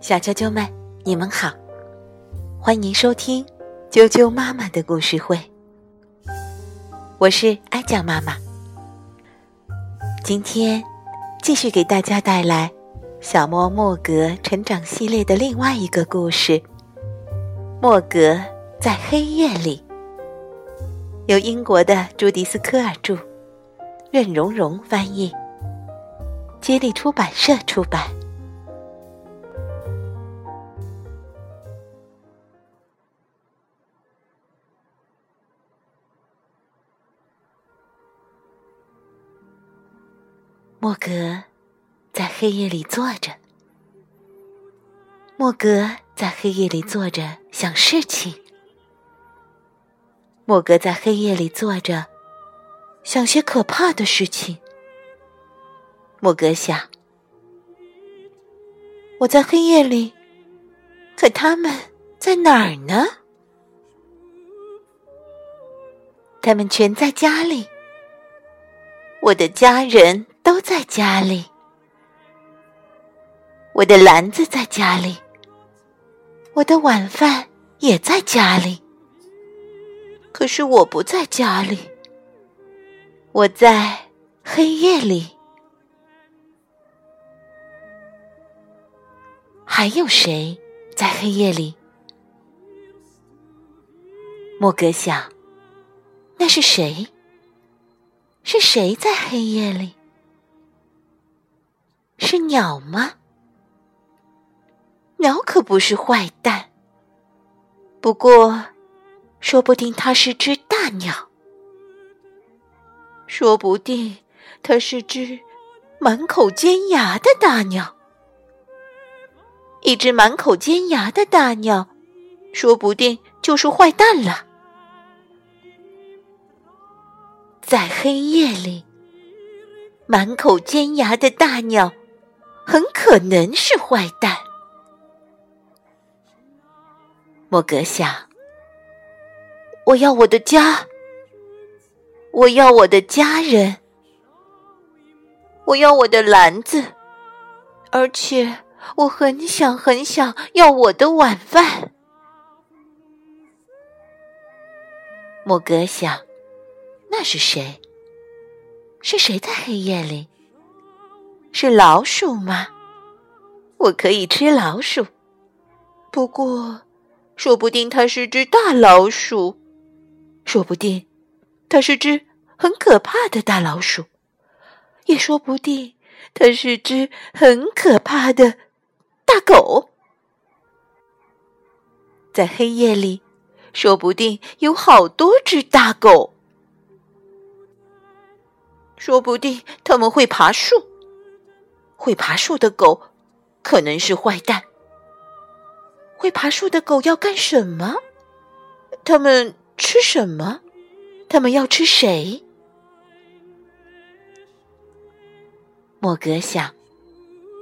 小啾啾们，你们好，欢迎收听啾啾妈妈的故事会。我是哀酱妈妈，今天继续给大家带来小莫莫格成长系列的另外一个故事《莫格在黑夜里》，由英国的朱迪斯科尔著，任蓉蓉翻译，接力出版社出版。莫格在黑夜里坐着。莫格在黑夜里坐着想事情。莫格在黑夜里坐着，想些可怕的事情。莫格想：我在黑夜里，可他们在哪儿呢？他们全在家里。我的家人。都在家里，我的篮子在家里，我的晚饭也在家里。可是我不在家里，我在黑夜里。还有谁在黑夜里？莫格想，那是谁？是谁在黑夜里？是鸟吗？鸟可不是坏蛋。不过，说不定它是只大鸟。说不定它是只满口尖牙的大鸟。一只满口尖牙的大鸟，说不定就是坏蛋了。在黑夜里，满口尖牙的大鸟。很可能是坏蛋，莫格想。我要我的家，我要我的家人，我要我的篮子，而且我很想很想要我的晚饭。莫格想，那是谁？是谁在黑夜里？是老鼠吗？我可以吃老鼠，不过，说不定它是只大老鼠，说不定它是只很可怕的大老鼠，也说不定它是只很可怕的大狗。在黑夜里，说不定有好多只大狗，说不定他们会爬树。会爬树的狗可能是坏蛋。会爬树的狗要干什么？他们吃什么？他们要吃谁？莫格想：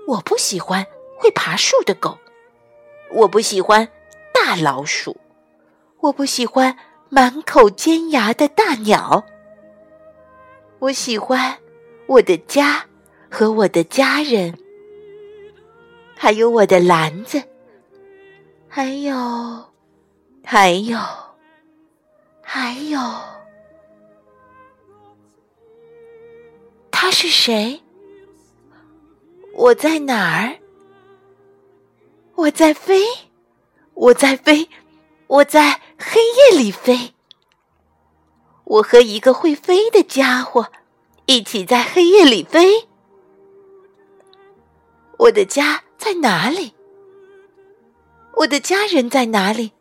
我不喜欢会爬树的狗，我不喜欢大老鼠，我不喜欢满口尖牙的大鸟。我喜欢我的家。和我的家人，还有我的篮子，还有，还有，还有，他是谁？我在哪儿？我在飞，我在飞，我在黑夜里飞。我和一个会飞的家伙一起在黑夜里飞。我的家在哪里？我的家人在哪里？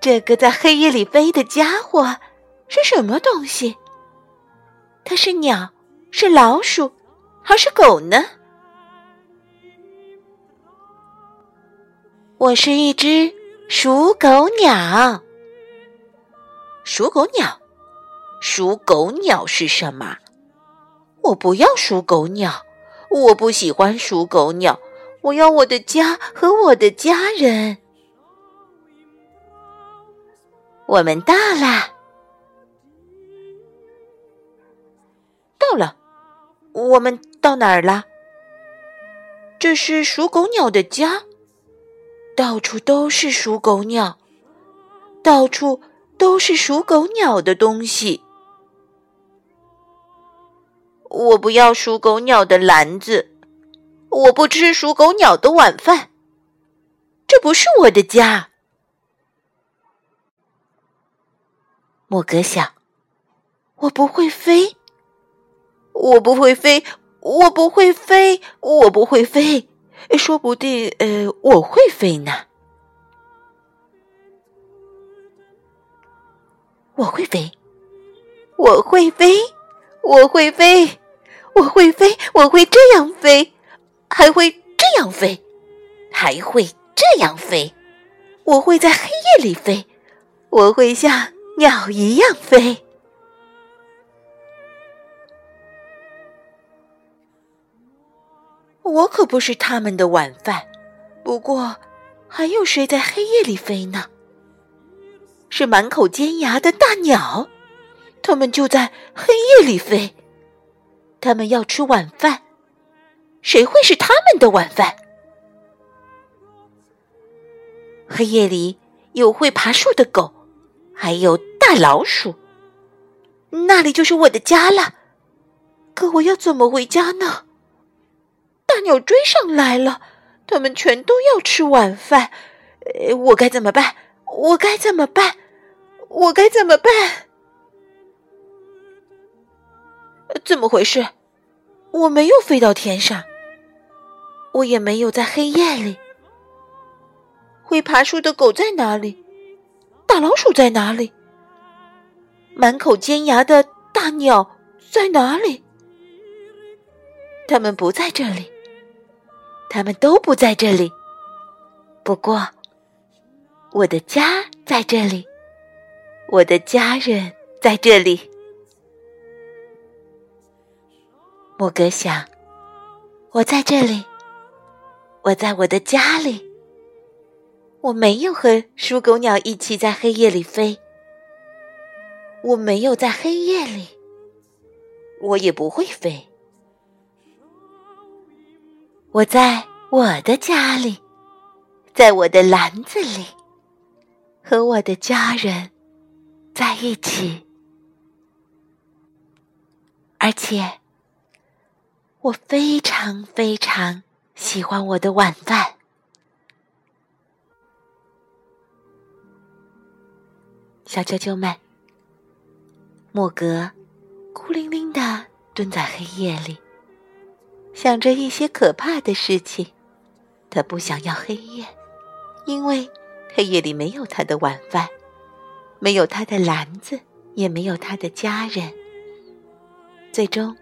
这个在黑夜里飞的家伙是什么东西？它是鸟，是老鼠，还是狗呢？我是一只属狗鸟。属狗鸟，属狗鸟是什么？我不要属狗鸟。我不喜欢属狗鸟，我要我的家和我的家人。我们到了，到了，我们到哪儿了？这是属狗鸟的家，到处都是属狗鸟，到处都是属狗鸟的东西。我不要属狗鸟的篮子，我不吃属狗鸟的晚饭。这不是我的家。莫格想，我不会飞，我不会飞，我不会飞，我不会飞。说不定，呃，我会飞呢。我会飞，我会飞，我会飞。我会飞，我会这样飞，还会这样飞，还会这样飞。我会在黑夜里飞，我会像鸟一样飞。我可不是他们的晚饭。不过，还有谁在黑夜里飞呢？是满口尖牙的大鸟，它们就在黑夜里飞。他们要吃晚饭，谁会是他们的晚饭？黑夜里有会爬树的狗，还有大老鼠，那里就是我的家了。可我要怎么回家呢？大鸟追上来了，他们全都要吃晚饭，我该怎么办？我该怎么办？我该怎么办？怎么回事？我没有飞到天上，我也没有在黑夜里。会爬树的狗在哪里？大老鼠在哪里？满口尖牙的大鸟在哪里？他们不在这里，他们都不在这里。不过，我的家在这里，我的家人在这里。莫格想，我在这里，我在我的家里。我没有和属狗鸟一起在黑夜里飞，我没有在黑夜里，我也不会飞。我在我的家里，在我的篮子里，和我的家人在一起，而且。我非常非常喜欢我的晚饭，小啾啾们。莫格孤零零的蹲在黑夜里，想着一些可怕的事情。他不想要黑夜，因为黑夜里没有他的晚饭，没有他的篮子，也没有他的家人。最终。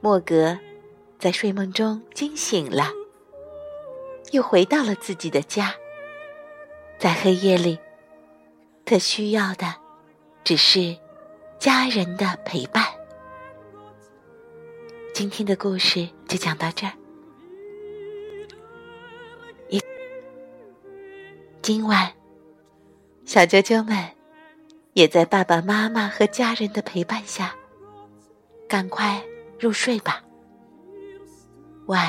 莫格在睡梦中惊醒了，又回到了自己的家。在黑夜里，他需要的只是家人的陪伴。今天的故事就讲到这儿。一今晚，小啾啾们也在爸爸妈妈和家人的陪伴下，赶快。入睡吧，晚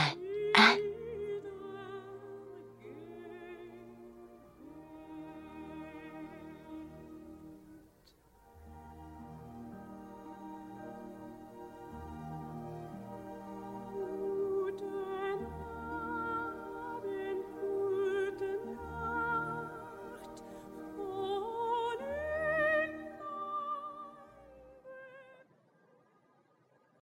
安。